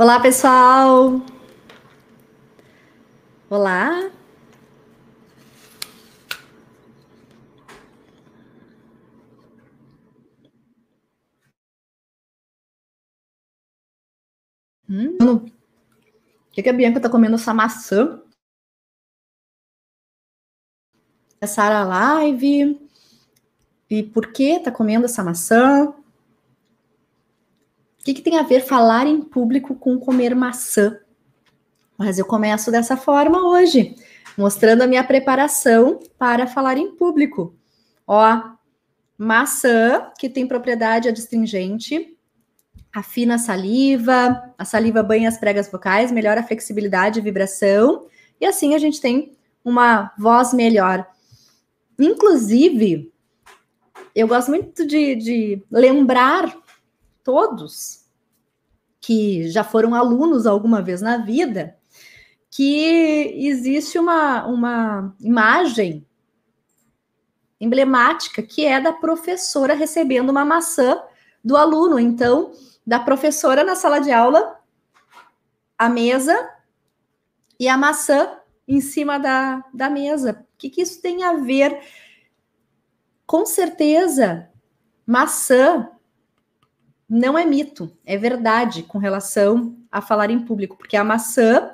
Olá, pessoal! Olá! Hum, o que, que a Bianca tá comendo essa maçã? Começar a live. E por que tá comendo essa maçã? Que, que tem a ver falar em público com comer maçã? Mas eu começo dessa forma hoje, mostrando a minha preparação para falar em público. Ó, maçã, que tem propriedade adstringente, afina a saliva, a saliva banha as pregas vocais, melhora a flexibilidade e vibração, e assim a gente tem uma voz melhor. Inclusive, eu gosto muito de, de lembrar todos que já foram alunos alguma vez na vida que existe uma, uma imagem emblemática que é da professora recebendo uma maçã do aluno. Então, da professora na sala de aula, a mesa e a maçã em cima da, da mesa. O que, que isso tem a ver? Com certeza, maçã não é mito, é verdade com relação a falar em público, porque a maçã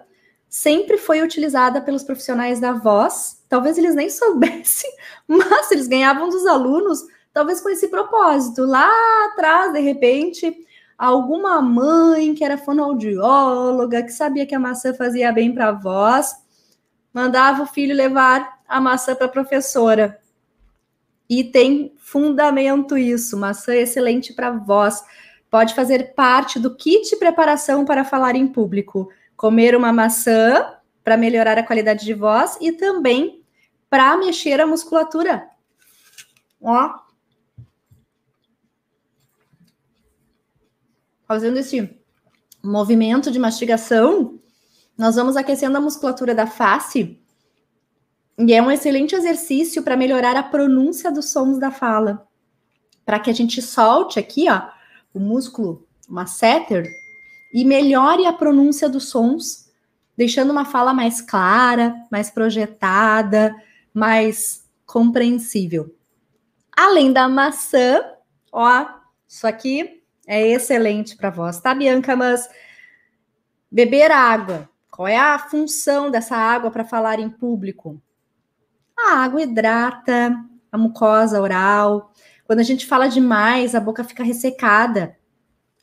sempre foi utilizada pelos profissionais da voz. Talvez eles nem soubessem, mas eles ganhavam dos alunos, talvez com esse propósito. Lá atrás, de repente, alguma mãe que era fonoaudióloga, que sabia que a maçã fazia bem para a voz, mandava o filho levar a maçã para a professora. E tem fundamento isso, maçã é excelente para voz. Pode fazer parte do kit preparação para falar em público. Comer uma maçã para melhorar a qualidade de voz e também para mexer a musculatura. Ó, fazendo esse movimento de mastigação, nós vamos aquecendo a musculatura da face. E é um excelente exercício para melhorar a pronúncia dos sons da fala. Para que a gente solte aqui, ó, o músculo masseter e melhore a pronúncia dos sons, deixando uma fala mais clara, mais projetada, mais compreensível. Além da maçã, ó, isso aqui é excelente para voz, tá, Bianca? Mas beber água, qual é a função dessa água para falar em público? A água hidrata a mucosa oral. Quando a gente fala demais, a boca fica ressecada.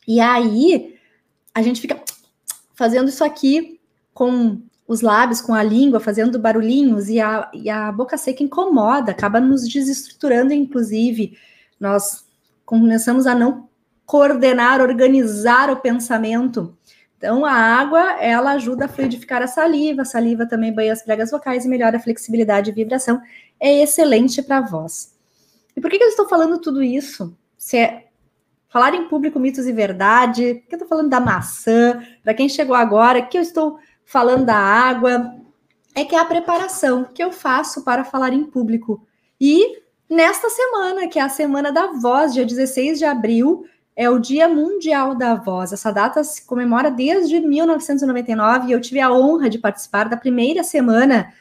E aí, a gente fica fazendo isso aqui com os lábios, com a língua, fazendo barulhinhos, e a, e a boca seca incomoda, acaba nos desestruturando, inclusive. Nós começamos a não coordenar, organizar o pensamento. Então, a água, ela ajuda a fluidificar a saliva, a saliva também banha as pregas vocais e melhora a flexibilidade e vibração. É excelente para a voz. E por que, que eu estou falando tudo isso? Se é falar em público mitos e verdade, por que eu estou falando da maçã? Para quem chegou agora, que eu estou falando da água? É que é a preparação que eu faço para falar em público. E nesta semana, que é a semana da voz, dia 16 de abril, é o Dia Mundial da Voz. Essa data se comemora desde 1999 e eu tive a honra de participar da primeira semana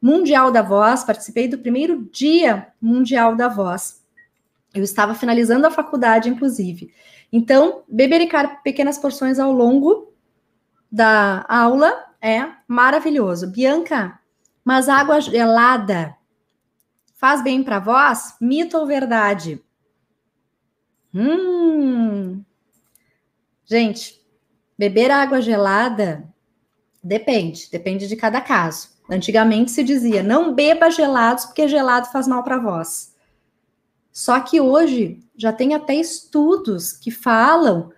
Mundial da Voz, participei do primeiro Dia Mundial da Voz. Eu estava finalizando a faculdade, inclusive. Então, bebericar pequenas porções ao longo da aula é maravilhoso. Bianca, mas água gelada faz bem para a voz? Mito ou verdade? Hum. Gente, beber água gelada depende, depende de cada caso. Antigamente se dizia: não beba gelados porque gelado faz mal para a voz. Só que hoje já tem até estudos que falam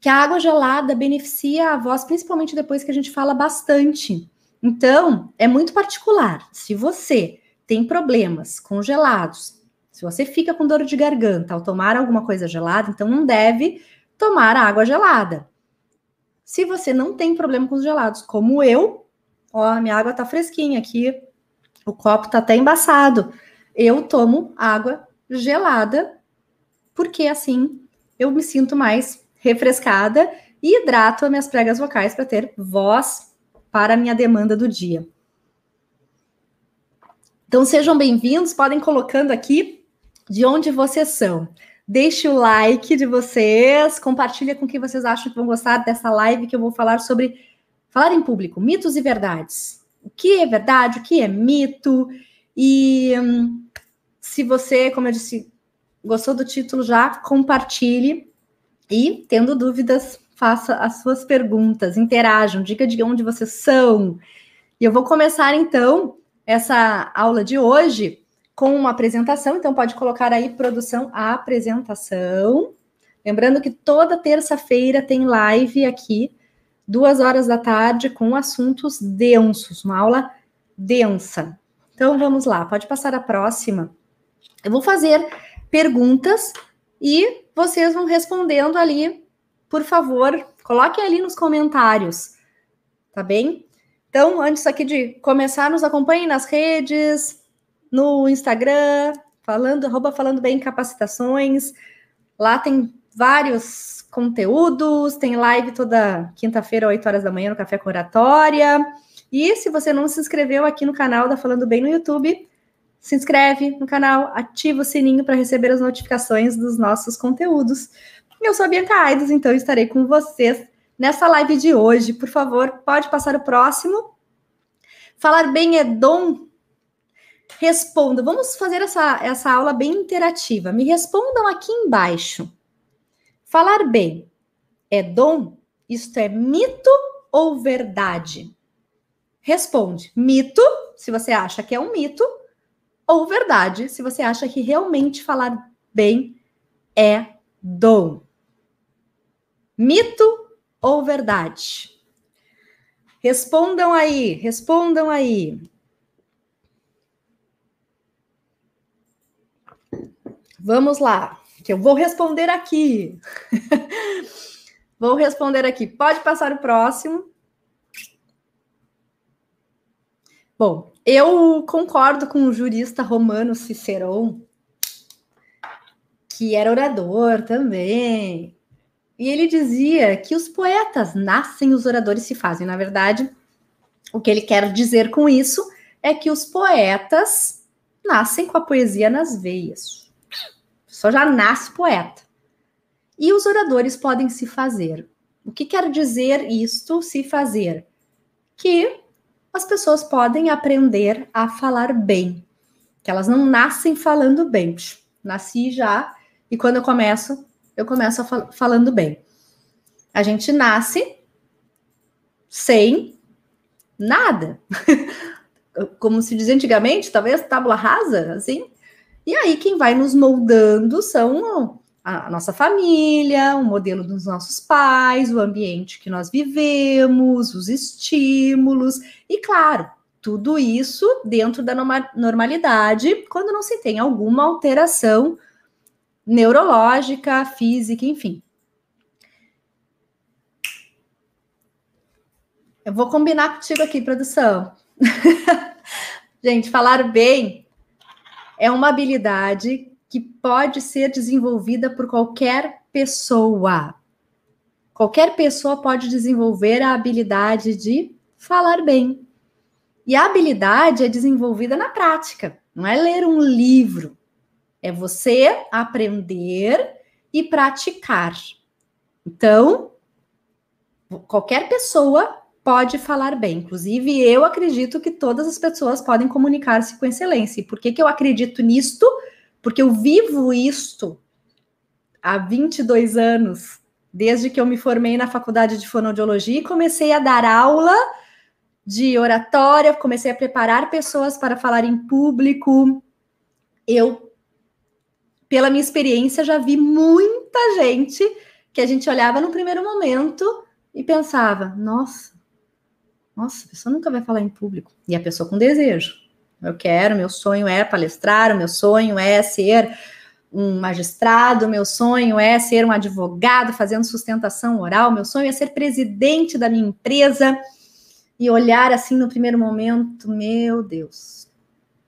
que a água gelada beneficia a voz, principalmente depois que a gente fala bastante. Então, é muito particular. Se você tem problemas com gelados, se você fica com dor de garganta ao tomar alguma coisa gelada, então não deve tomar água gelada. Se você não tem problema com os gelados, como eu, ó, minha água tá fresquinha aqui, o copo tá até embaçado. Eu tomo água gelada, porque assim eu me sinto mais refrescada e hidrato as minhas pregas vocais para ter voz para a minha demanda do dia. Então sejam bem-vindos, podem colocando aqui de onde vocês são. Deixe o like de vocês, compartilha com quem vocês acham que vão gostar dessa live que eu vou falar sobre falar em público, mitos e verdades. O que é verdade, o que é mito? E hum, se você, como eu disse, gostou do título já, compartilhe e, tendo dúvidas, faça as suas perguntas, interajam, diga de onde vocês são. E eu vou começar então essa aula de hoje com uma apresentação, então pode colocar aí produção apresentação. Lembrando que toda terça-feira tem live aqui, duas horas da tarde, com assuntos densos, uma aula densa. Então vamos lá, pode passar a próxima. Eu vou fazer perguntas e vocês vão respondendo ali, por favor, coloquem ali nos comentários, tá bem? Então, antes aqui de começar, nos acompanhem nas redes, no Instagram, falando, arroba falando bem capacitações. Lá tem vários conteúdos, tem live toda quinta-feira, 8 horas da manhã, no Café com Oratória. E se você não se inscreveu aqui no canal da Falando Bem no YouTube, se inscreve no canal, ativa o sininho para receber as notificações dos nossos conteúdos. Eu sou a Bianca Aidos, então estarei com vocês nessa live de hoje. Por favor, pode passar o próximo. Falar bem é dom? Responda. Vamos fazer essa, essa aula bem interativa. Me respondam aqui embaixo. Falar bem é dom? Isto é mito ou verdade? Responde. Mito, se você acha que é um mito, ou verdade, se você acha que realmente falar bem é dom. Mito ou verdade? Respondam aí, respondam aí. Vamos lá, que eu vou responder aqui. vou responder aqui. Pode passar o próximo. Bom, eu concordo com o jurista romano Cicerão, que era orador também, e ele dizia que os poetas nascem, os oradores se fazem. Na verdade, o que ele quer dizer com isso é que os poetas nascem com a poesia nas veias. Só já nasce poeta. E os oradores podem se fazer. O que quer dizer isto, se fazer? Que as pessoas podem aprender a falar bem. Que elas não nascem falando bem. Nasci já, e quando eu começo, eu começo fal falando bem. A gente nasce sem nada. Como se dizia antigamente, talvez tábula rasa, assim. E aí quem vai nos moldando são a nossa família, o modelo dos nossos pais, o ambiente que nós vivemos, os estímulos e, claro, tudo isso dentro da normalidade, quando não se tem alguma alteração neurológica, física, enfim. Eu vou combinar contigo aqui, produção. Gente, falar bem é uma habilidade que pode ser desenvolvida por qualquer pessoa. Qualquer pessoa pode desenvolver a habilidade de falar bem. E a habilidade é desenvolvida na prática, não é ler um livro, é você aprender e praticar. Então, qualquer pessoa pode falar bem. Inclusive, eu acredito que todas as pessoas podem comunicar-se com excelência. E por que, que eu acredito nisto? Porque eu vivo isto há 22 anos, desde que eu me formei na faculdade de fonoaudiologia e comecei a dar aula de oratória, comecei a preparar pessoas para falar em público. Eu pela minha experiência, já vi muita gente que a gente olhava no primeiro momento e pensava: nossa, nossa, a pessoa nunca vai falar em público. E a pessoa com desejo. Eu quero, meu sonho é palestrar, o meu sonho é ser um magistrado, meu sonho é ser um advogado fazendo sustentação oral, meu sonho é ser presidente da minha empresa e olhar assim no primeiro momento, meu Deus,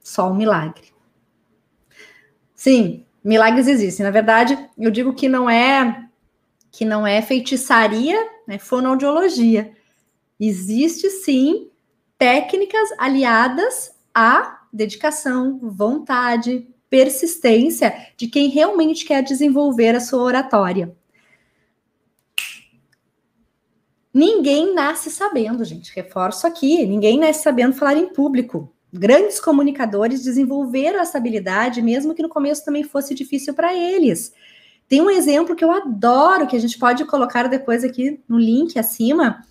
só um milagre. Sim, milagres existem. Na verdade, eu digo que não é que não é feitiçaria, é fonoaudiologia. Existe sim técnicas aliadas à dedicação, vontade, persistência de quem realmente quer desenvolver a sua oratória. Ninguém nasce sabendo, gente. Reforço aqui: ninguém nasce sabendo falar em público. Grandes comunicadores desenvolveram essa habilidade, mesmo que no começo também fosse difícil para eles. Tem um exemplo que eu adoro, que a gente pode colocar depois aqui no link acima,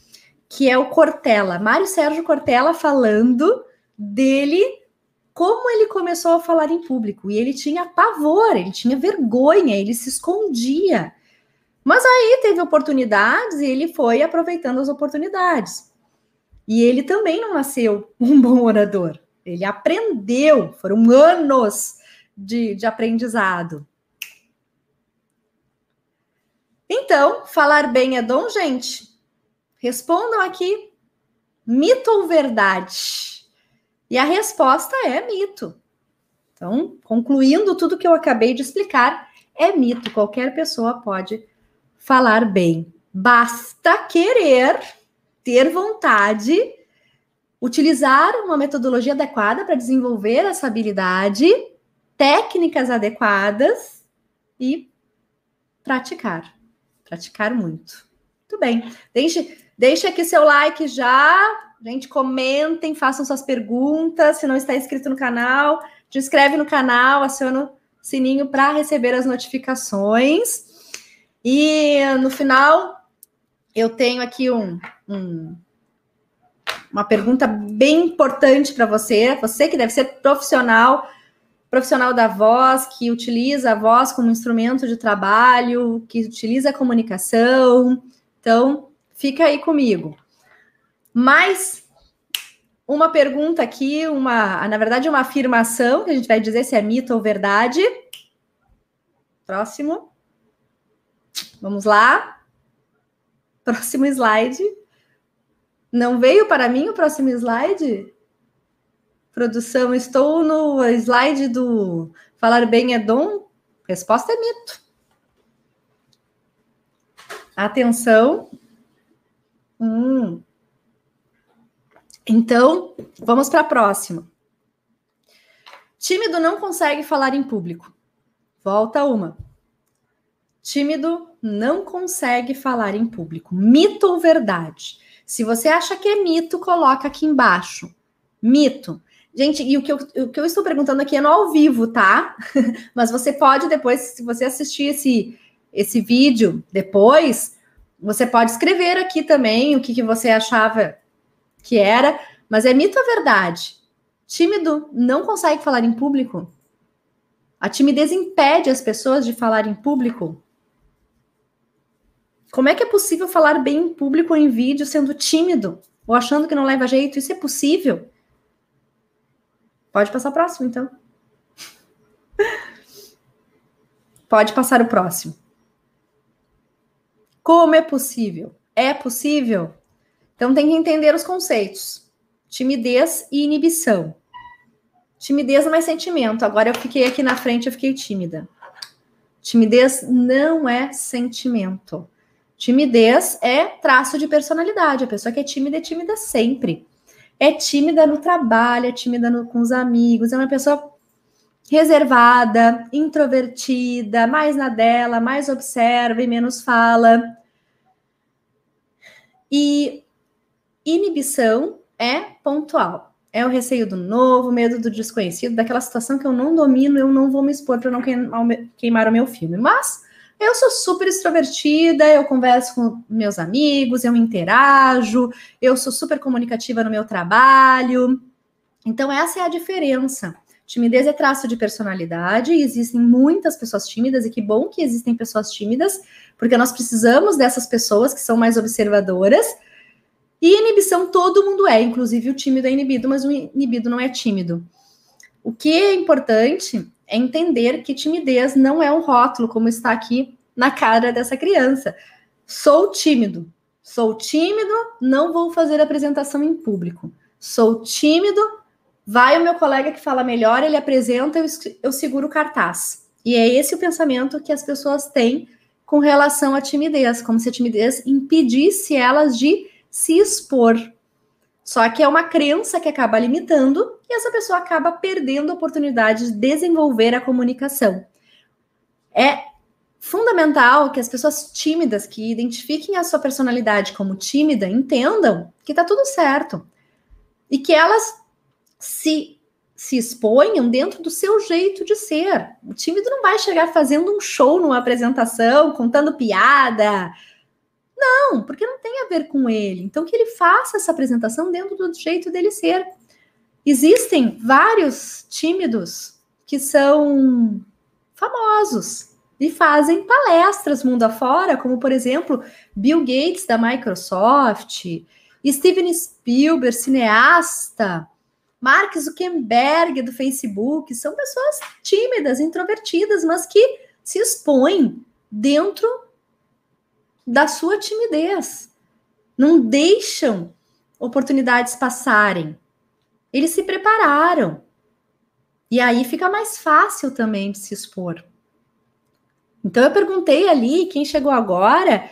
que é o Cortella. Mário Sérgio Cortella falando dele, como ele começou a falar em público. E ele tinha pavor, ele tinha vergonha, ele se escondia. Mas aí teve oportunidades e ele foi aproveitando as oportunidades. E ele também não nasceu um bom orador. Ele aprendeu, foram anos de, de aprendizado. Então, falar bem é dom, gente? Respondam aqui: mito ou verdade? E a resposta é mito. Então, concluindo tudo que eu acabei de explicar, é mito. Qualquer pessoa pode falar bem. Basta querer, ter vontade, utilizar uma metodologia adequada para desenvolver essa habilidade, técnicas adequadas e praticar. Praticar muito. Muito bem. Deixe, deixe aqui seu like já. Gente, comentem, façam suas perguntas. Se não está inscrito no canal, se inscreve no canal, aciona o sininho para receber as notificações. E no final, eu tenho aqui um, um uma pergunta bem importante para você, você que deve ser profissional, profissional da voz, que utiliza a voz como instrumento de trabalho, que utiliza a comunicação. Então, fica aí comigo. Mais uma pergunta aqui, uma, na verdade, uma afirmação que a gente vai dizer se é mito ou verdade. Próximo. Vamos lá. Próximo slide. Não veio para mim o próximo slide? Produção, estou no slide do falar bem é dom? Resposta é mito. Atenção. Hum. Então, vamos para a próxima. Tímido não consegue falar em público. Volta uma. Tímido não consegue falar em público. Mito ou verdade? Se você acha que é mito, coloca aqui embaixo. Mito. Gente, e o que, eu, o que eu estou perguntando aqui é no ao vivo, tá? Mas você pode depois, se você assistir esse, esse vídeo depois, você pode escrever aqui também o que, que você achava que era. Mas é mito ou verdade? Tímido não consegue falar em público? A timidez impede as pessoas de falar em público? Como é que é possível falar bem em público ou em vídeo sendo tímido ou achando que não leva jeito? Isso é possível? Pode passar o próximo, então. Pode passar o próximo. Como é possível? É possível? Então tem que entender os conceitos: timidez e inibição. Timidez não é sentimento. Agora eu fiquei aqui na frente, eu fiquei tímida. Timidez não é sentimento. Timidez é traço de personalidade. A pessoa que é tímida é tímida sempre. É tímida no trabalho, é tímida no, com os amigos, é uma pessoa reservada, introvertida, mais na dela, mais observa e menos fala. E inibição é pontual. É o receio do novo, medo do desconhecido, daquela situação que eu não domino, eu não vou me expor para não queimar o meu filme. Mas eu sou super extrovertida, eu converso com meus amigos, eu interajo, eu sou super comunicativa no meu trabalho. Então, essa é a diferença. Timidez é traço de personalidade, e existem muitas pessoas tímidas, e que bom que existem pessoas tímidas, porque nós precisamos dessas pessoas que são mais observadoras. E inibição todo mundo é, inclusive o tímido é inibido, mas o inibido não é tímido. O que é importante é entender que timidez não é um rótulo, como está aqui na cara dessa criança. Sou tímido. Sou tímido, não vou fazer apresentação em público. Sou tímido, vai o meu colega que fala melhor, ele apresenta, eu, eu seguro o cartaz. E é esse o pensamento que as pessoas têm com relação à timidez, como se a timidez impedisse elas de se expor. Só que é uma crença que acaba limitando e essa pessoa acaba perdendo a oportunidade de desenvolver a comunicação. É fundamental que as pessoas tímidas que identifiquem a sua personalidade como tímida entendam que tá tudo certo e que elas se se exponham dentro do seu jeito de ser. O tímido não vai chegar fazendo um show numa apresentação, contando piada. Não, porque não tem a ver com ele. Então que ele faça essa apresentação dentro do jeito dele ser. Existem vários tímidos que são famosos, e fazem palestras mundo afora, como por exemplo, Bill Gates da Microsoft, Steven Spielberg, cineasta, Mark Zuckerberg do Facebook, são pessoas tímidas, introvertidas, mas que se expõem dentro da sua timidez. Não deixam oportunidades passarem. Eles se prepararam. E aí fica mais fácil também de se expor. Então eu perguntei ali, quem chegou agora,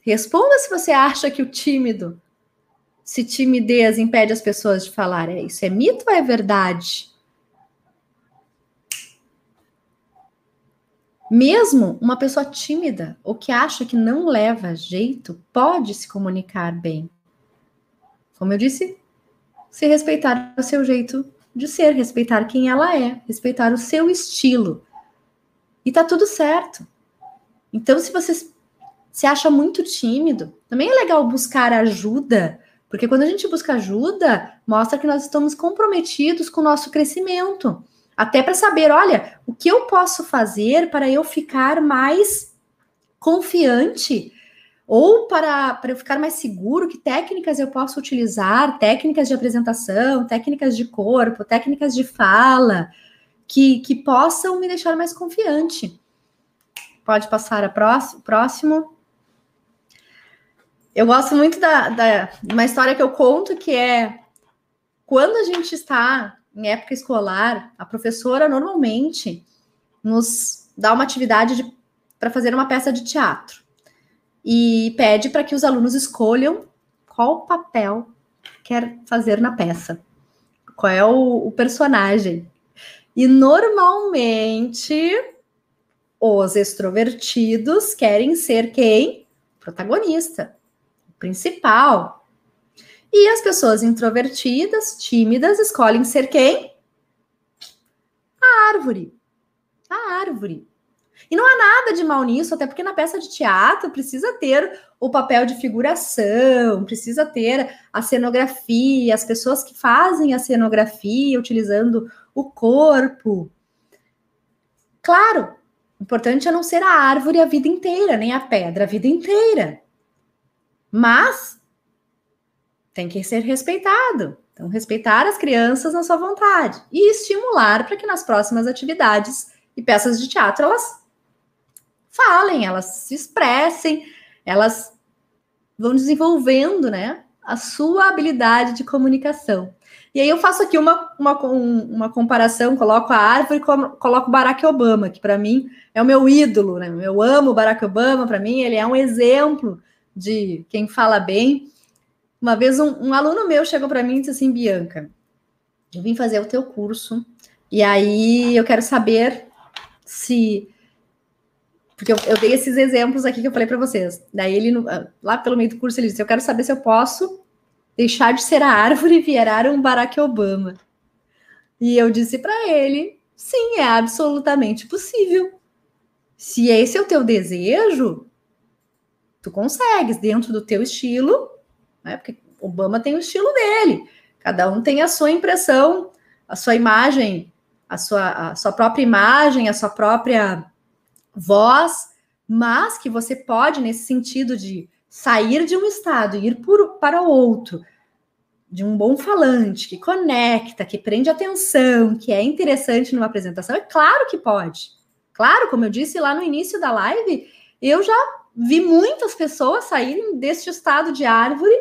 responda se você acha que o tímido, se timidez impede as pessoas de falar, é isso é mito ou é verdade? Mesmo uma pessoa tímida ou que acha que não leva jeito pode se comunicar bem. Como eu disse, se respeitar o seu jeito de ser, respeitar quem ela é, respeitar o seu estilo. E tá tudo certo. Então, se você se acha muito tímido, também é legal buscar ajuda, porque quando a gente busca ajuda, mostra que nós estamos comprometidos com o nosso crescimento. Até para saber, olha, o que eu posso fazer para eu ficar mais confiante ou para, para eu ficar mais seguro, que técnicas eu posso utilizar, técnicas de apresentação, técnicas de corpo, técnicas de fala, que, que possam me deixar mais confiante. Pode passar a próximo. próximo. Eu gosto muito da, da uma história que eu conto que é quando a gente está em época escolar, a professora normalmente nos dá uma atividade para fazer uma peça de teatro e pede para que os alunos escolham qual papel quer fazer na peça, qual é o, o personagem. E normalmente os extrovertidos querem ser quem? Protagonista, principal. E as pessoas introvertidas, tímidas, escolhem ser quem? A árvore. A árvore. E não há nada de mal nisso, até porque na peça de teatro precisa ter o papel de figuração, precisa ter a cenografia, as pessoas que fazem a cenografia utilizando o corpo. Claro, o importante é não ser a árvore a vida inteira, nem a pedra a vida inteira. Mas tem que ser respeitado. Então, respeitar as crianças na sua vontade e estimular para que nas próximas atividades e peças de teatro elas falem, elas se expressem, elas vão desenvolvendo, né, a sua habilidade de comunicação. E aí eu faço aqui uma, uma, uma comparação, coloco a árvore e coloco Barack Obama, que para mim é o meu ídolo, né? Eu amo Barack Obama, para mim ele é um exemplo de quem fala bem. Uma vez um, um aluno meu chegou para mim e disse assim, Bianca, eu vim fazer o teu curso e aí eu quero saber se porque eu, eu, dei esses exemplos aqui que eu falei para vocês. Daí ele, lá pelo meio do curso, ele disse: Eu quero saber se eu posso deixar de ser a árvore e virar um Barack Obama. E eu disse para ele: Sim, é absolutamente possível. Se esse é o teu desejo, tu consegues dentro do teu estilo, né? Porque Obama tem o estilo dele. Cada um tem a sua impressão, a sua imagem, a sua, a sua própria imagem, a sua própria voz, mas que você pode, nesse sentido de sair de um estado e ir por, para outro, de um bom falante, que conecta, que prende atenção, que é interessante numa apresentação, é claro que pode. Claro, como eu disse lá no início da live, eu já vi muitas pessoas saírem deste estado de árvore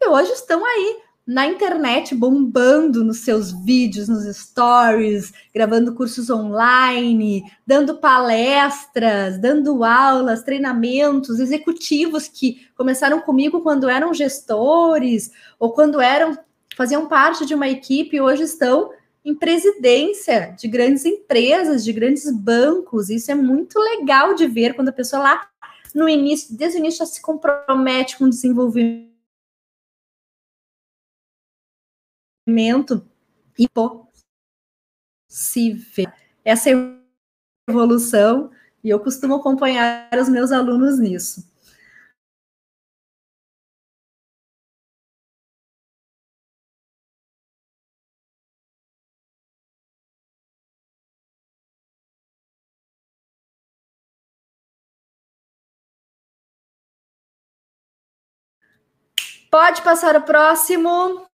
e hoje estão aí na internet bombando nos seus vídeos, nos stories, gravando cursos online, dando palestras, dando aulas, treinamentos, executivos que começaram comigo quando eram gestores ou quando eram faziam parte de uma equipe e hoje estão em presidência de grandes empresas, de grandes bancos. Isso é muito legal de ver quando a pessoa lá no início, desde o início, já se compromete com o desenvolvimento e possível. Essa é evolução e eu costumo acompanhar os meus alunos nisso. Pode passar o próximo.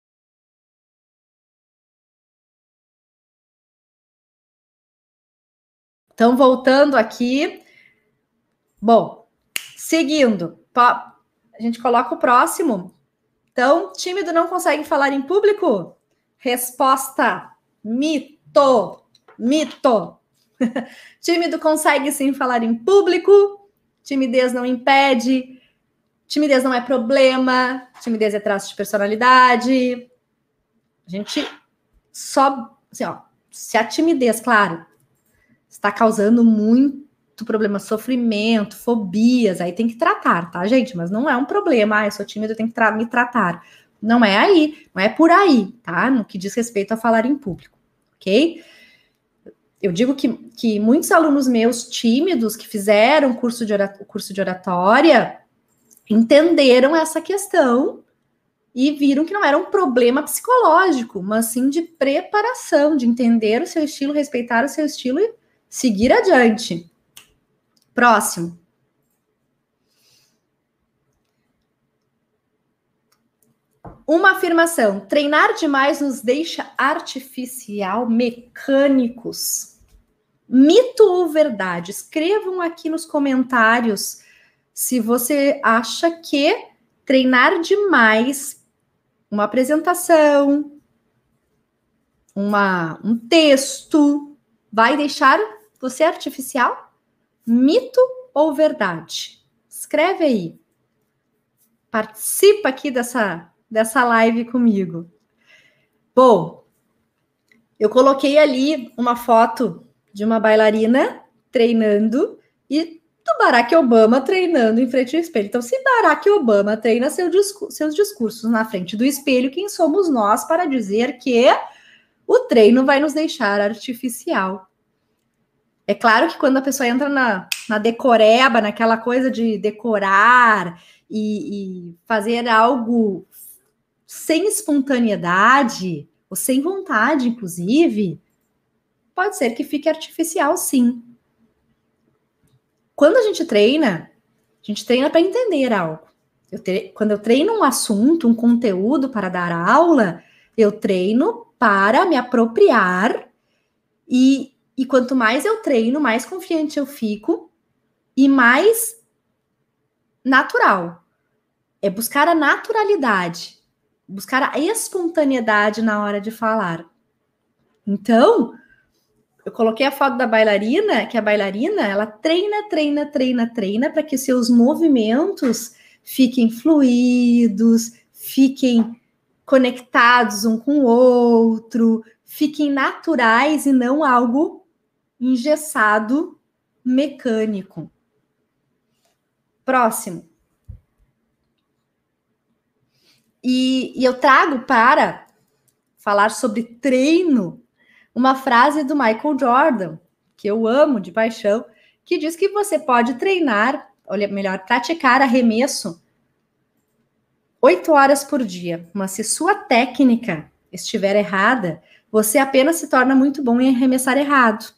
Então, voltando aqui. Bom, seguindo. A gente coloca o próximo. Então, tímido não consegue falar em público? Resposta: mito. Mito. tímido consegue sim falar em público. Timidez não impede. Timidez não é problema. Timidez é traço de personalidade. A gente só, assim, ó, se a timidez, claro, está causando muito problema, sofrimento, fobias, aí tem que tratar, tá, gente? Mas não é um problema, ah, eu sou tímido, eu tenho que tra me tratar. Não é aí, não é por aí, tá? No que diz respeito a falar em público, ok? Eu digo que, que muitos alunos meus tímidos que fizeram curso de, curso de oratória entenderam essa questão e viram que não era um problema psicológico, mas sim de preparação, de entender o seu estilo, respeitar o seu estilo e seguir adiante. Próximo. Uma afirmação: treinar demais nos deixa artificial, mecânicos. Mito ou verdade? Escrevam aqui nos comentários se você acha que treinar demais uma apresentação, uma, um texto, vai deixar você artificial? Mito ou verdade? Escreve aí. Participa aqui dessa, dessa live comigo. Bom, eu coloquei ali uma foto de uma bailarina treinando e do Barack Obama treinando em frente ao espelho. Então, se Barack Obama treina seu seus discursos na frente do espelho, quem somos nós para dizer que o treino vai nos deixar artificial? É claro que quando a pessoa entra na, na decoreba, naquela coisa de decorar e, e fazer algo sem espontaneidade, ou sem vontade, inclusive, pode ser que fique artificial, sim. Quando a gente treina, a gente treina para entender algo. Eu tre... Quando eu treino um assunto, um conteúdo para dar aula, eu treino para me apropriar e e quanto mais eu treino, mais confiante eu fico e mais natural. É buscar a naturalidade, buscar a espontaneidade na hora de falar. Então, eu coloquei a foto da bailarina, que a bailarina, ela treina, treina, treina, treina para que seus movimentos fiquem fluidos, fiquem conectados um com o outro, fiquem naturais e não algo engessado mecânico. Próximo. E, e, eu trago para falar sobre treino uma frase do Michael Jordan, que eu amo de paixão, que diz que você pode treinar, olha, melhor, praticar arremesso oito horas por dia, mas se sua técnica estiver errada, você apenas se torna muito bom em arremessar errado.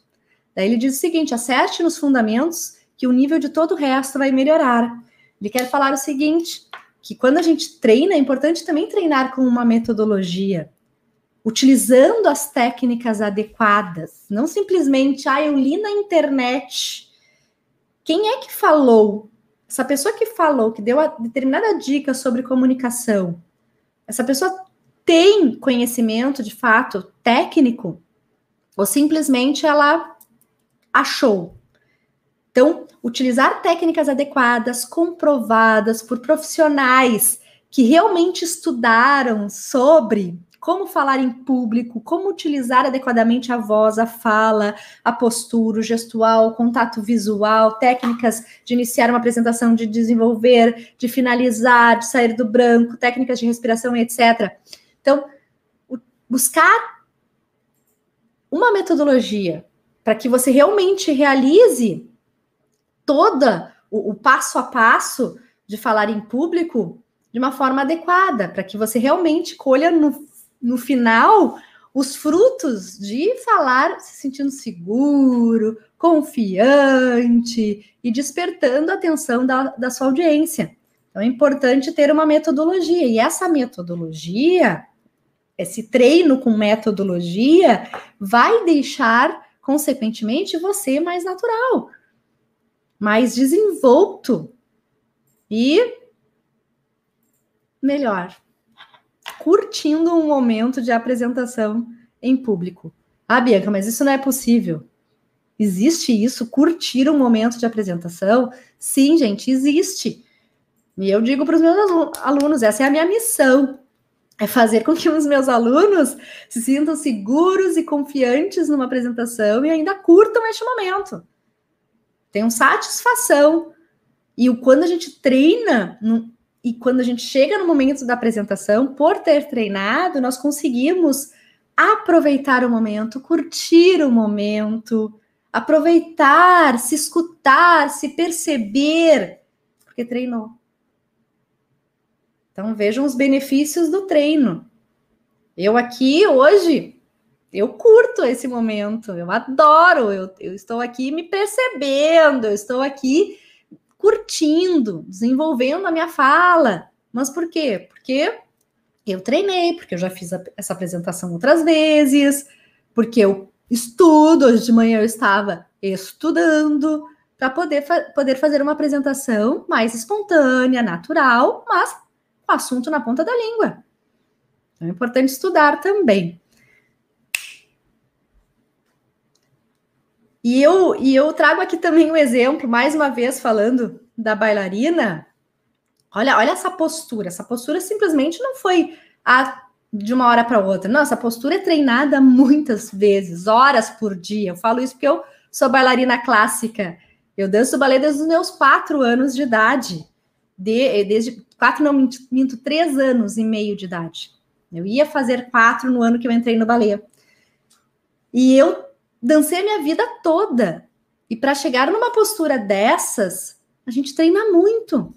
Daí ele diz o seguinte: acerte nos fundamentos que o nível de todo o resto vai melhorar. Ele quer falar o seguinte: que quando a gente treina, é importante também treinar com uma metodologia, utilizando as técnicas adequadas, não simplesmente, ah, eu li na internet. Quem é que falou? Essa pessoa que falou, que deu a determinada dica sobre comunicação, essa pessoa tem conhecimento de fato técnico ou simplesmente ela achou. Então, utilizar técnicas adequadas, comprovadas por profissionais que realmente estudaram sobre como falar em público, como utilizar adequadamente a voz, a fala, a postura, o gestual, o contato visual, técnicas de iniciar uma apresentação, de desenvolver, de finalizar, de sair do branco, técnicas de respiração, etc. Então, buscar uma metodologia para que você realmente realize toda o, o passo a passo de falar em público de uma forma adequada, para que você realmente colha no no final, os frutos de falar se sentindo seguro, confiante e despertando a atenção da, da sua audiência. Então é importante ter uma metodologia, e essa metodologia, esse treino com metodologia, vai deixar, consequentemente, você mais natural, mais desenvolto e melhor curtindo um momento de apresentação em público. Ah, Bianca, mas isso não é possível. Existe isso? Curtir um momento de apresentação? Sim, gente, existe. E eu digo para os meus alunos: essa é a minha missão. É fazer com que os meus alunos se sintam seguros e confiantes numa apresentação e ainda curtam este momento. Tenham satisfação. E quando a gente treina e quando a gente chega no momento da apresentação, por ter treinado, nós conseguimos aproveitar o momento, curtir o momento, aproveitar, se escutar, se perceber, porque treinou. Então vejam os benefícios do treino. Eu aqui hoje, eu curto esse momento, eu adoro, eu, eu estou aqui me percebendo, eu estou aqui curtindo, desenvolvendo a minha fala. Mas por quê? Porque eu treinei, porque eu já fiz a, essa apresentação outras vezes, porque eu estudo, hoje de manhã eu estava estudando para poder, fa poder fazer uma apresentação mais espontânea, natural, mas com assunto na ponta da língua. Então é importante estudar também. E eu, e eu trago aqui também um exemplo, mais uma vez falando da bailarina. Olha, olha essa postura. Essa postura simplesmente não foi a, de uma hora para outra. Não, essa postura é treinada muitas vezes, horas por dia. Eu falo isso porque eu sou bailarina clássica. Eu danço balé desde os meus quatro anos de idade. De, desde quatro, não minto, minto, três anos e meio de idade. Eu ia fazer quatro no ano que eu entrei no balé. E eu dancei a minha vida toda. E para chegar numa postura dessas, a gente treina muito.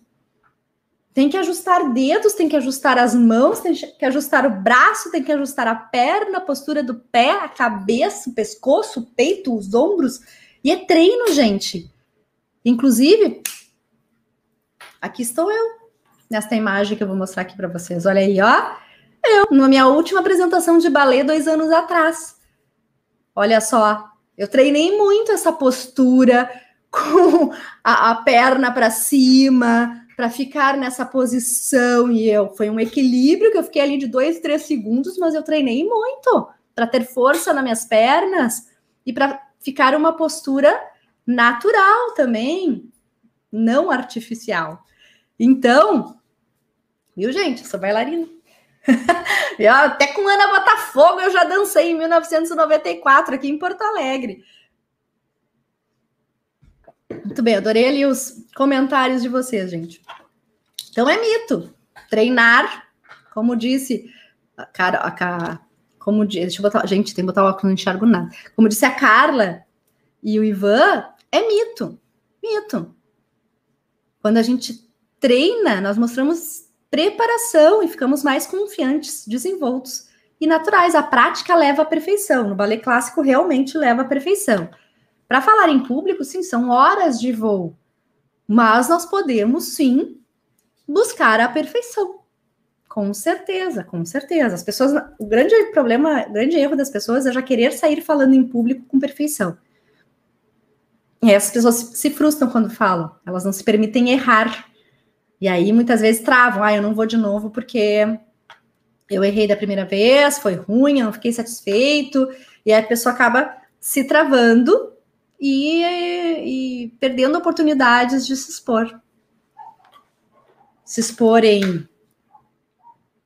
Tem que ajustar dedos, tem que ajustar as mãos, tem que ajustar o braço, tem que ajustar a perna, a postura do pé, a cabeça, o pescoço, o peito, os ombros. E é treino, gente. Inclusive, aqui estou eu, nesta imagem que eu vou mostrar aqui para vocês. Olha aí, ó. Eu, na minha última apresentação de balé, dois anos atrás. Olha só, eu treinei muito essa postura com a, a perna para cima, para ficar nessa posição. E eu foi um equilíbrio que eu fiquei ali de dois, três segundos, mas eu treinei muito para ter força nas minhas pernas e para ficar uma postura natural também, não artificial. Então, viu, gente? Eu sou bailarina. até com Ana Botafogo eu já dancei em 1994 aqui em Porto Alegre. Muito bem, adorei ali os comentários de vocês, gente. Então é mito. Treinar, como disse a cara, a, como deixa eu botar, gente, tem que botar o óculos, não enxergo nada. Como disse a Carla e o Ivan, é mito. Mito. Quando a gente treina, nós mostramos preparação e ficamos mais confiantes, desenvoltos e naturais. A prática leva à perfeição. No ballet clássico, realmente leva à perfeição. Para falar em público, sim, são horas de voo, mas nós podemos sim buscar a perfeição. Com certeza, com certeza. As pessoas, o grande problema, o grande erro das pessoas é já querer sair falando em público com perfeição. E as pessoas se frustram quando falam, elas não se permitem errar. E aí muitas vezes travam, ah, eu não vou de novo porque eu errei da primeira vez, foi ruim, eu não fiquei satisfeito, e aí a pessoa acaba se travando e, e perdendo oportunidades de se expor. Se expor em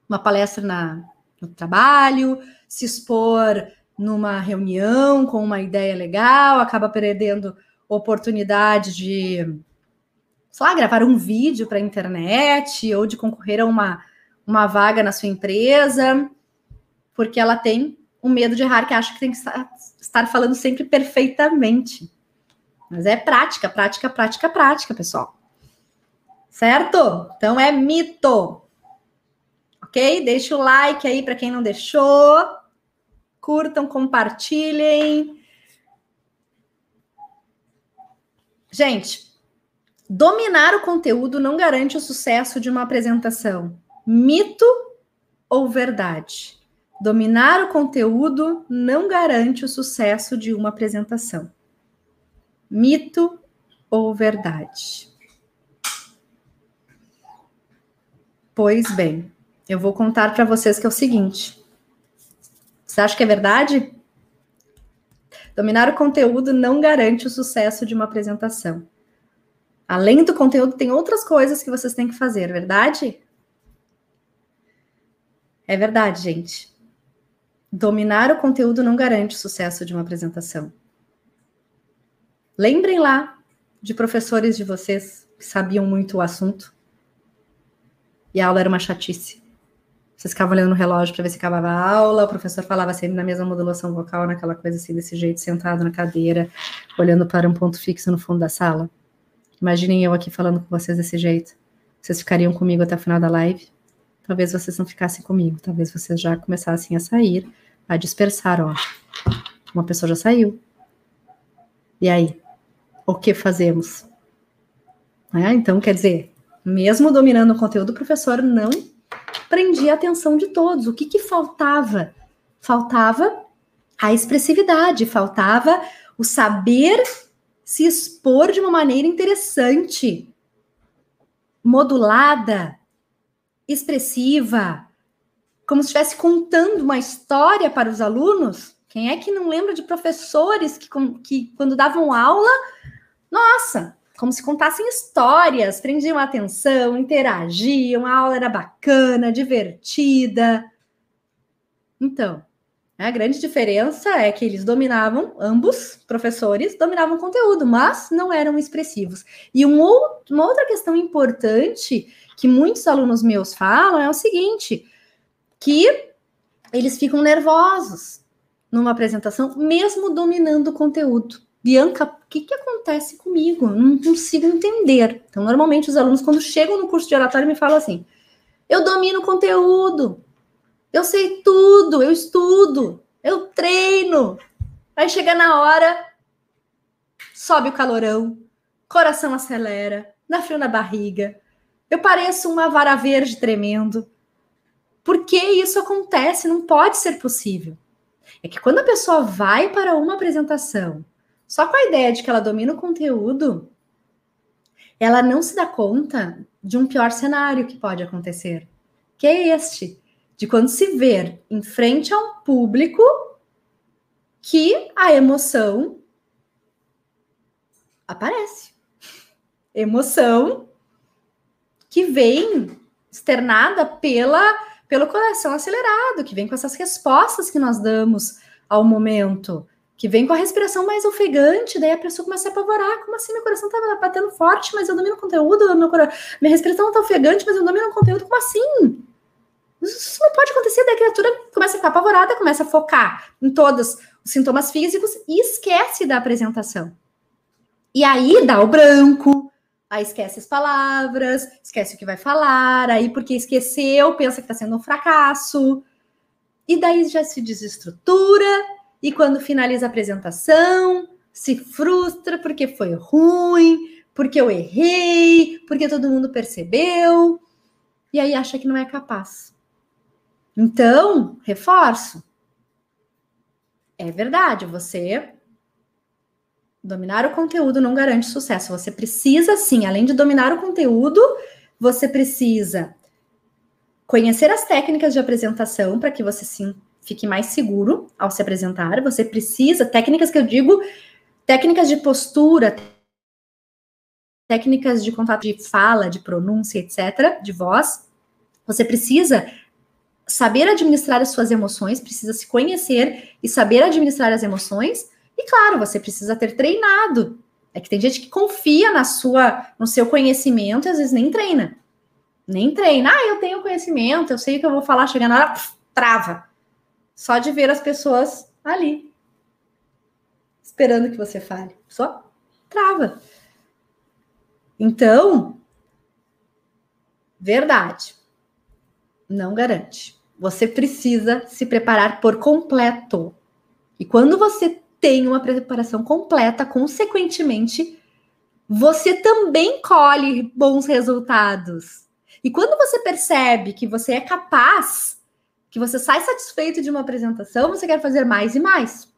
uma palestra na, no trabalho, se expor numa reunião com uma ideia legal, acaba perdendo oportunidade de, sei lá, gravar um vídeo para a internet ou de concorrer a uma, uma vaga na sua empresa, porque ela tem um medo de errar, que acha que tem que estar falando sempre perfeitamente. Mas é prática, prática, prática, prática, pessoal. Certo? Então é mito. Ok? Deixa o like aí para quem não deixou. Curtam, compartilhem. Gente, dominar o conteúdo não garante o sucesso de uma apresentação. Mito ou verdade? Dominar o conteúdo não garante o sucesso de uma apresentação. Mito ou verdade? Pois bem, eu vou contar para vocês que é o seguinte. Você acha que é verdade? Dominar o conteúdo não garante o sucesso de uma apresentação. Além do conteúdo, tem outras coisas que vocês têm que fazer, verdade? É verdade, gente. Dominar o conteúdo não garante o sucesso de uma apresentação. Lembrem lá de professores de vocês que sabiam muito o assunto e a aula era uma chatice. Vocês ficavam olhando no relógio para ver se acabava a aula, o professor falava sempre na mesma modulação vocal, naquela coisa assim, desse jeito, sentado na cadeira, olhando para um ponto fixo no fundo da sala. Imaginem eu aqui falando com vocês desse jeito. Vocês ficariam comigo até o final da live? Talvez vocês não ficassem comigo, talvez vocês já começassem a sair, a dispersar, ó. Uma pessoa já saiu. E aí? O que fazemos? É, então, quer dizer, mesmo dominando o conteúdo, o professor não prendia a atenção de todos. O que, que faltava? Faltava a expressividade, faltava o saber se expor de uma maneira interessante, modulada, expressiva, como se estivesse contando uma história para os alunos. Quem é que não lembra de professores que, que quando davam aula, nossa, como se contassem histórias, prendiam a atenção, interagiam, a aula era bacana, divertida. Então, a grande diferença é que eles dominavam, ambos professores dominavam conteúdo, mas não eram expressivos. E um outro, uma outra questão importante que muitos alunos meus falam é o seguinte: que eles ficam nervosos numa apresentação, mesmo dominando o conteúdo. Bianca, o que, que acontece comigo? Não consigo entender. Então, normalmente, os alunos, quando chegam no curso de oratório, me falam assim: eu domino o conteúdo, eu sei tudo, eu estudo, eu treino. Aí chega na hora, sobe o calorão, coração acelera, dá frio na barriga, eu pareço uma vara verde tremendo. Por que isso acontece? Não pode ser possível. É que quando a pessoa vai para uma apresentação só com a ideia de que ela domina o conteúdo, ela não se dá conta de um pior cenário que pode acontecer, que é este, de quando se ver em frente a um público que a emoção aparece. Emoção que vem externada pela pelo coração acelerado, que vem com essas respostas que nós damos ao momento que vem com a respiração mais ofegante, daí a pessoa começa a apavorar, como assim, meu coração tá batendo forte, mas eu domino o conteúdo, meu cora... minha respiração tá ofegante, mas eu domino o conteúdo, como assim? Isso não pode acontecer, daí a criatura começa a ficar apavorada, começa a focar em todos os sintomas físicos e esquece da apresentação. E aí dá o branco, aí esquece as palavras, esquece o que vai falar, aí porque esqueceu, pensa que tá sendo um fracasso, e daí já se desestrutura, e quando finaliza a apresentação, se frustra porque foi ruim, porque eu errei, porque todo mundo percebeu, e aí acha que não é capaz. Então, reforço. É verdade, você dominar o conteúdo não garante sucesso. Você precisa sim, além de dominar o conteúdo, você precisa conhecer as técnicas de apresentação para que você sim fique mais seguro ao se apresentar. Você precisa, técnicas que eu digo, técnicas de postura, técnicas de contato de fala, de pronúncia, etc., de voz. Você precisa saber administrar as suas emoções, precisa se conhecer e saber administrar as emoções. E claro, você precisa ter treinado. É que tem gente que confia na sua, no seu conhecimento e às vezes nem treina. Nem treina. Ah, eu tenho conhecimento, eu sei o que eu vou falar, chega na hora, pff, trava. Só de ver as pessoas ali, esperando que você fale. Só trava. Então, verdade, não garante. Você precisa se preparar por completo. E quando você tem uma preparação completa, consequentemente, você também colhe bons resultados. E quando você percebe que você é capaz, que você sai satisfeito de uma apresentação, você quer fazer mais e mais.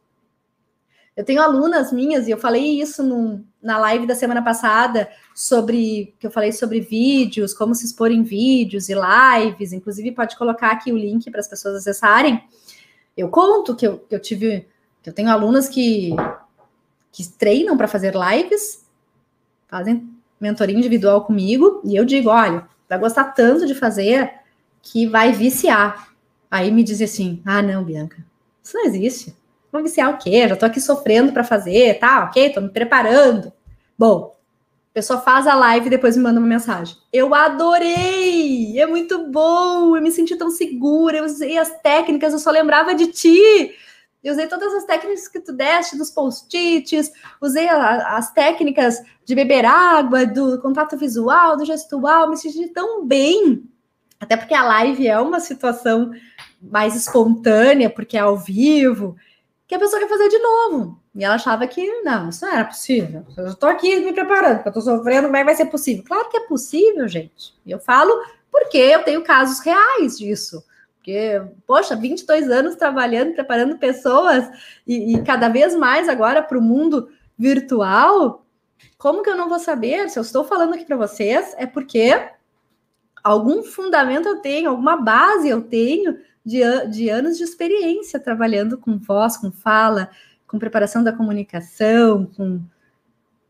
Eu tenho alunas minhas, e eu falei isso no, na live da semana passada, sobre que eu falei sobre vídeos, como se expor em vídeos e lives, inclusive pode colocar aqui o link para as pessoas acessarem. Eu conto que eu, que eu tive, que eu tenho alunas que, que treinam para fazer lives, fazem mentoria individual comigo, e eu digo: olha, vai gostar tanto de fazer que vai viciar. Aí me diz assim: ah, não, Bianca, isso não existe. Vou viciar o quê? Já tô aqui sofrendo para fazer, tá? Ok, tô me preparando. Bom, a pessoa faz a live e depois me manda uma mensagem. Eu adorei! É muito bom! Eu me senti tão segura, eu usei as técnicas, eu só lembrava de ti. Eu usei todas as técnicas que tu deste, dos post-its, usei a, as técnicas de beber água, do contato visual, do gestual, me senti tão bem. Até porque a live é uma situação mais espontânea, porque é ao vivo que a pessoa quer fazer de novo. E ela achava que não, isso não era possível. Eu estou aqui me preparando, eu estou sofrendo, como é que vai ser possível? Claro que é possível, gente. E eu falo porque eu tenho casos reais disso. Porque, poxa, 22 anos trabalhando, preparando pessoas, e, e cada vez mais agora para o mundo virtual. Como que eu não vou saber? Se eu estou falando aqui para vocês, é porque algum fundamento eu tenho, alguma base eu tenho de, de anos de experiência trabalhando com voz, com fala, com preparação da comunicação, com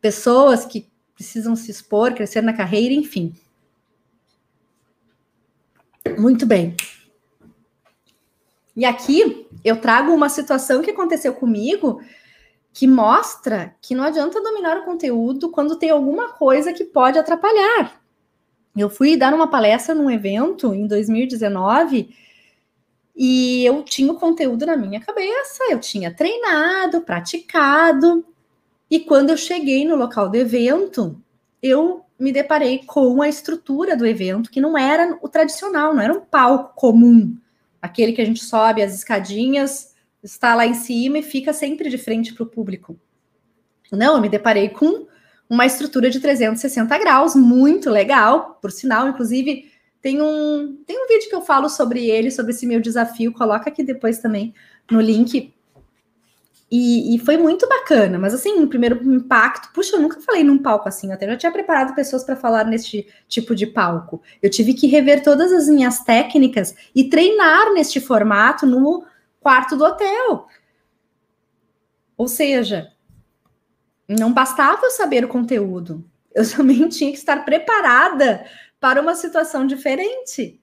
pessoas que precisam se expor, crescer na carreira, enfim. Muito bem. E aqui eu trago uma situação que aconteceu comigo que mostra que não adianta dominar o conteúdo quando tem alguma coisa que pode atrapalhar. Eu fui dar uma palestra num evento em 2019 e eu tinha o conteúdo na minha cabeça, eu tinha treinado, praticado. E quando eu cheguei no local do evento, eu me deparei com a estrutura do evento, que não era o tradicional, não era um palco comum, aquele que a gente sobe as escadinhas, está lá em cima e fica sempre de frente para o público. Não, eu me deparei com uma estrutura de 360 graus, muito legal, por sinal, inclusive tem um, tem um vídeo que eu falo sobre ele, sobre esse meu desafio, coloca aqui depois também no link. E, e, foi muito bacana, mas assim, no primeiro impacto, puxa, eu nunca falei num palco assim, eu até já tinha preparado pessoas para falar neste tipo de palco. Eu tive que rever todas as minhas técnicas e treinar neste formato no quarto do hotel. Ou seja, não bastava eu saber o conteúdo, eu também tinha que estar preparada para uma situação diferente.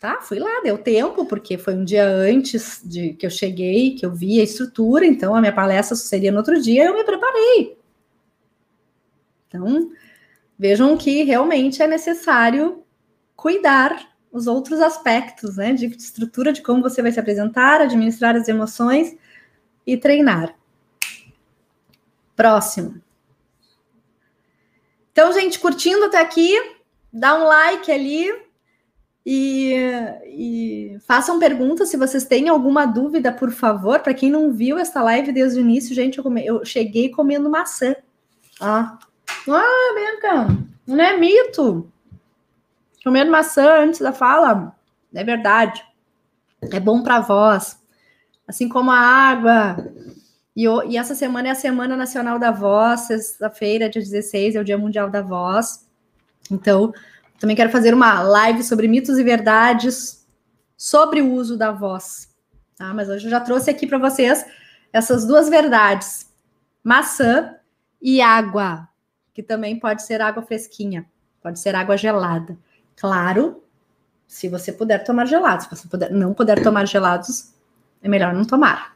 Tá, fui lá, deu tempo, porque foi um dia antes de que eu cheguei, que eu vi a estrutura, então a minha palestra seria no outro dia, eu me preparei. Então, vejam que realmente é necessário cuidar os outros aspectos, né, de estrutura, de como você vai se apresentar, administrar as emoções e treinar. Próximo. Então, gente, curtindo até aqui, dá um like ali e, e façam perguntas se vocês têm alguma dúvida, por favor. Para quem não viu essa live desde o início, gente, eu, come, eu cheguei comendo maçã. Ah, ah Bianca, não é mito. Comendo maçã antes da fala, é verdade. É bom para voz. Assim como a água, e, e, essa semana é a Semana Nacional da Voz, sexta-feira, dia 16, é o Dia Mundial da Voz. Então, Também quero fazer uma live sobre mitos e verdades sobre o uso da voz. Tá? Mas hoje eu já trouxe aqui para vocês essas duas verdades: maçã e água, que também pode ser água fresquinha, pode ser água gelada. Claro, se você puder tomar gelados, se você puder, não puder tomar gelados, é melhor não tomar.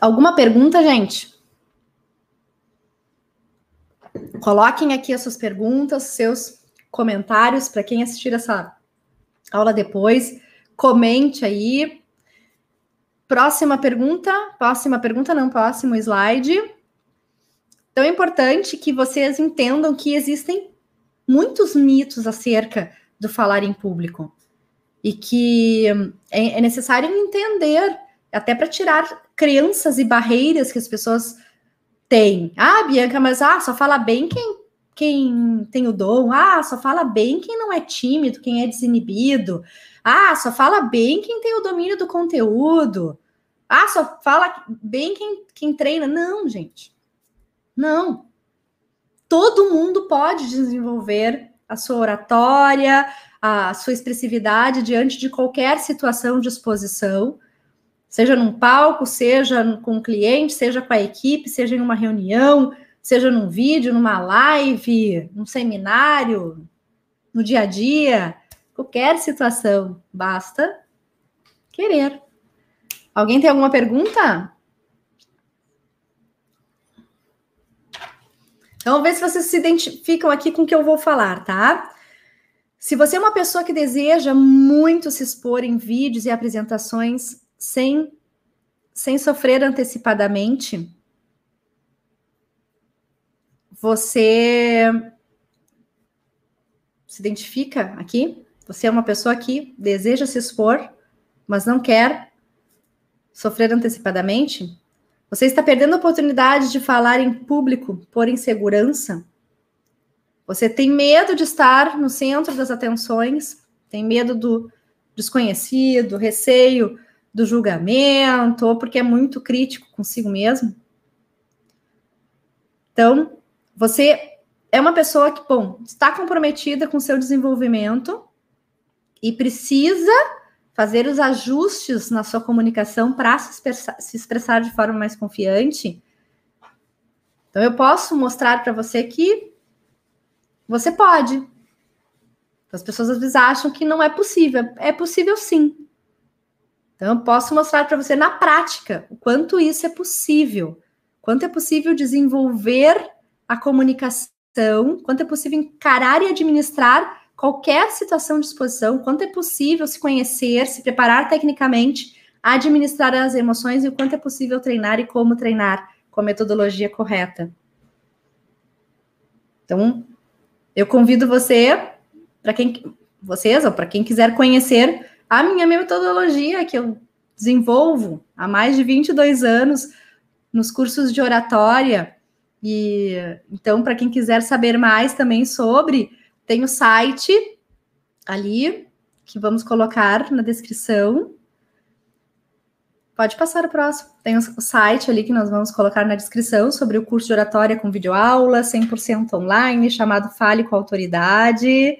Alguma pergunta, gente? Coloquem aqui as suas perguntas, seus comentários para quem assistir essa aula depois. Comente aí. Próxima pergunta, próxima pergunta não, próximo slide. Então é importante que vocês entendam que existem muitos mitos acerca do falar em público e que é, é necessário entender até para tirar crenças e barreiras que as pessoas têm. Ah, Bianca, mas ah, só fala bem quem quem tem o dom. Ah, só fala bem quem não é tímido, quem é desinibido. Ah, só fala bem quem tem o domínio do conteúdo. Ah, só fala bem quem, quem treina. Não, gente. Não. Todo mundo pode desenvolver a sua oratória, a sua expressividade diante de qualquer situação de exposição, seja num palco, seja com um cliente, seja com a equipe, seja em uma reunião, seja num vídeo, numa live, num seminário, no dia a dia, qualquer situação, basta querer. Alguém tem alguma pergunta? Então, vamos ver se vocês se identificam aqui com o que eu vou falar, tá? Se você é uma pessoa que deseja muito se expor em vídeos e apresentações sem, sem sofrer antecipadamente, você se identifica aqui? Você é uma pessoa que deseja se expor, mas não quer sofrer antecipadamente? Você está perdendo a oportunidade de falar em público por insegurança? Você tem medo de estar no centro das atenções? Tem medo do desconhecido, receio do julgamento, ou porque é muito crítico consigo mesmo? Então, você é uma pessoa que, bom, está comprometida com seu desenvolvimento e precisa fazer os ajustes na sua comunicação para se, se expressar de forma mais confiante. Então, eu posso mostrar para você que você pode. As pessoas às vezes acham que não é possível. É possível sim. Então, eu posso mostrar para você na prática o quanto isso é possível. Quanto é possível desenvolver a comunicação, quanto é possível encarar e administrar qualquer situação de exposição, quanto é possível se conhecer, se preparar tecnicamente, administrar as emoções e o quanto é possível treinar e como treinar com a metodologia correta. Então, eu convido você, para quem vocês ou para quem quiser conhecer a minha metodologia que eu desenvolvo há mais de 22 anos nos cursos de oratória, e então, para quem quiser saber mais também sobre, tem o site ali que vamos colocar na descrição. Pode passar o próximo. Tem o site ali que nós vamos colocar na descrição sobre o curso de oratória com videoaula, 100% online, chamado Fale com Autoridade.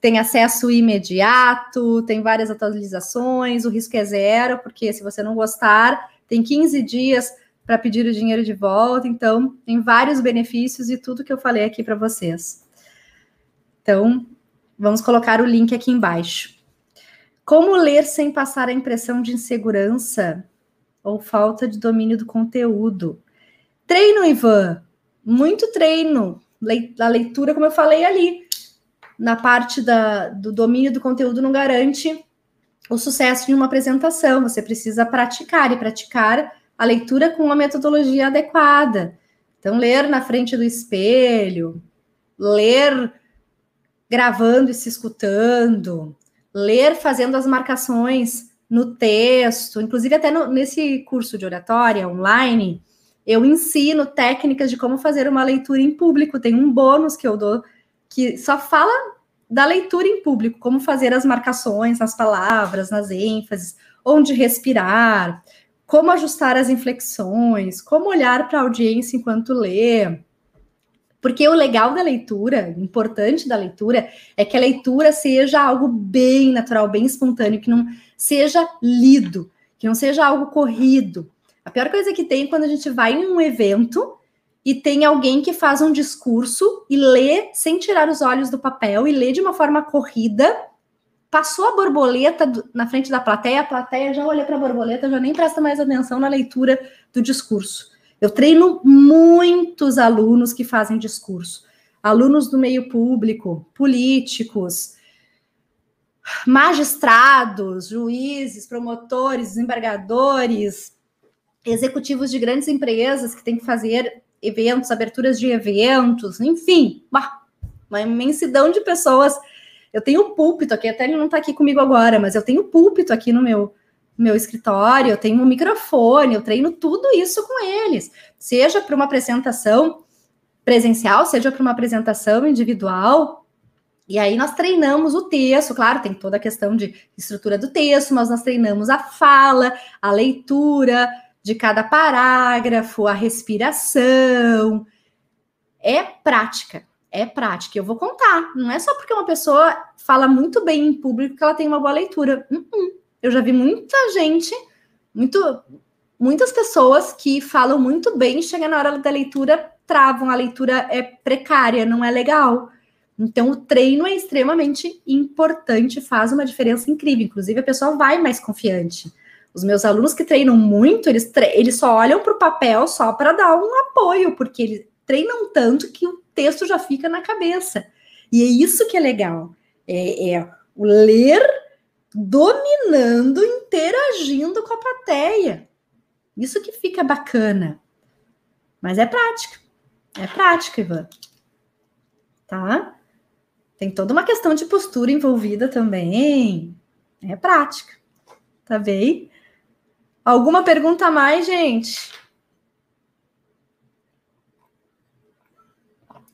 Tem acesso imediato, tem várias atualizações, o risco é zero, porque se você não gostar, tem 15 dias para pedir o dinheiro de volta. Então, tem vários benefícios e tudo que eu falei aqui para vocês. Então, vamos colocar o link aqui embaixo. Como ler sem passar a impressão de insegurança ou falta de domínio do conteúdo? Treino, Ivan. Muito treino. A leitura, como eu falei ali, na parte da, do domínio do conteúdo não garante o sucesso de uma apresentação. Você precisa praticar e praticar a leitura com uma metodologia adequada. Então, ler na frente do espelho, ler gravando e se escutando, ler fazendo as marcações no texto, inclusive até no, nesse curso de oratória online, eu ensino técnicas de como fazer uma leitura em público. Tem um bônus que eu dou que só fala da leitura em público, como fazer as marcações nas palavras, nas ênfases, onde respirar, como ajustar as inflexões, como olhar para a audiência enquanto lê. Porque o legal da leitura, o importante da leitura, é que a leitura seja algo bem natural, bem espontâneo, que não seja lido, que não seja algo corrido. A pior coisa que tem é quando a gente vai em um evento e tem alguém que faz um discurso e lê sem tirar os olhos do papel e lê de uma forma corrida. Passou a borboleta na frente da plateia, a plateia já olha para a borboleta, já nem presta mais atenção na leitura do discurso. Eu treino muitos alunos que fazem discurso, alunos do meio público, políticos, magistrados, juízes, promotores, desembargadores, executivos de grandes empresas que têm que fazer eventos, aberturas de eventos, enfim, uma imensidão de pessoas. Eu tenho um púlpito aqui, até ele não está aqui comigo agora, mas eu tenho um púlpito aqui no meu meu escritório, eu tenho um microfone, eu treino tudo isso com eles, seja para uma apresentação presencial, seja para uma apresentação individual. E aí nós treinamos o texto, claro, tem toda a questão de estrutura do texto, mas nós treinamos a fala, a leitura de cada parágrafo, a respiração. É prática, é prática. Eu vou contar. Não é só porque uma pessoa fala muito bem em público que ela tem uma boa leitura. Uh -uh. Eu já vi muita gente, muito, muitas pessoas que falam muito bem, chega na hora da leitura, travam, a leitura é precária, não é legal. Então, o treino é extremamente importante, faz uma diferença incrível. Inclusive, a pessoa vai mais confiante. Os meus alunos que treinam muito, eles, tre eles só olham para o papel só para dar um apoio, porque eles treinam tanto que o texto já fica na cabeça. E é isso que é legal. É, é o ler dominando, interagindo com a plateia. Isso que fica bacana. Mas é prática. É prática, Ivan. Tá? Tem toda uma questão de postura envolvida também. É prática. Tá bem? Alguma pergunta a mais, gente?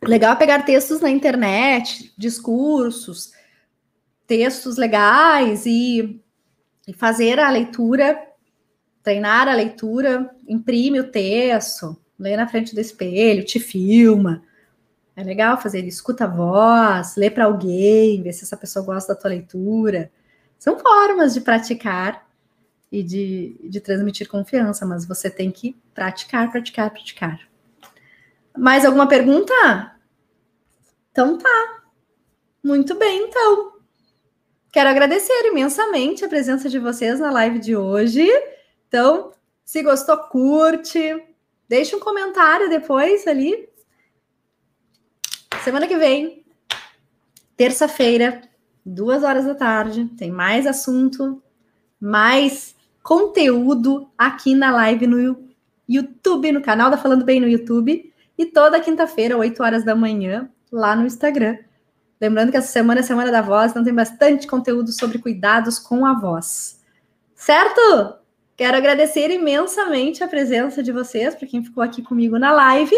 Legal pegar textos na internet, discursos, textos legais e, e fazer a leitura, treinar a leitura, imprime o texto, lê na frente do espelho, te filma. É legal fazer isso, escuta a voz, lê para alguém, ver se essa pessoa gosta da tua leitura. São formas de praticar e de, de transmitir confiança, mas você tem que praticar, praticar, praticar. Mais alguma pergunta? Então tá. Muito bem, então. Quero agradecer imensamente a presença de vocês na live de hoje. Então, se gostou, curte, deixa um comentário depois ali. Semana que vem, terça-feira, duas horas da tarde, tem mais assunto, mais conteúdo aqui na live no YouTube, no canal da Falando Bem no YouTube, e toda quinta-feira, 8 horas da manhã, lá no Instagram. Lembrando que essa semana é a Semana da Voz, então tem bastante conteúdo sobre cuidados com a voz. Certo? Quero agradecer imensamente a presença de vocês, para quem ficou aqui comigo na live.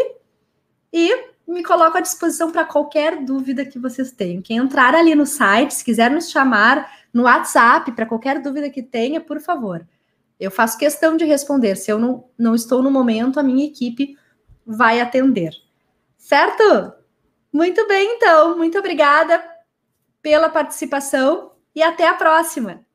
E me coloco à disposição para qualquer dúvida que vocês tenham. Quem entrar ali no site, se quiser nos chamar no WhatsApp para qualquer dúvida que tenha, por favor. Eu faço questão de responder. Se eu não, não estou no momento, a minha equipe vai atender. Certo? Muito bem, então. Muito obrigada pela participação e até a próxima.